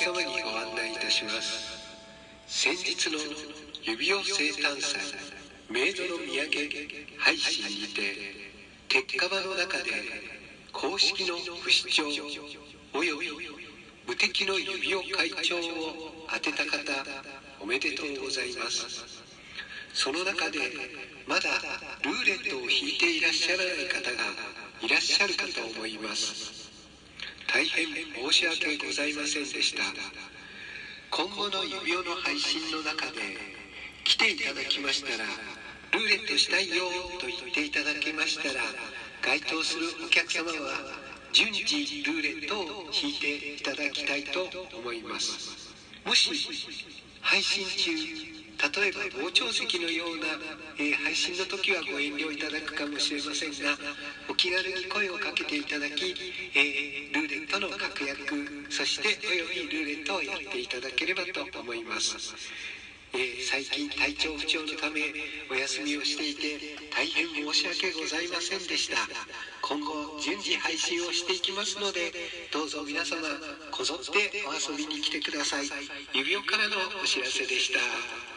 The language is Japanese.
様にご案内いたします。先日の指輪生誕祭メイドの土産配信にて鉄火場の中で公式の不死鳥および無敵の指輪会長を当てた方おめでとうございます。その中でまだルーレットを引いていらっしゃらない方がいらっしゃるかと思います。大変申し訳ございませんでした。今後の指輪の配信の中で来ていただきましたらルーレットしたいよと言っていただけましたら該当するお客様は順次ルーレットを引いていただきたいと思います。もし配信中例えば傍聴席のような、えー配信の時はご遠慮いただくかもしれませんがお気軽に声をかけていただき、えールーレットの確約そしておよびルーレットをやっていただければと思います。えー最近体調不調のためお休みをしていて大変申し訳ございませんでした。今後順次配信をしていきますのでどうぞ皆様こぞってお遊びに来てください。指輪からのお知らせでした。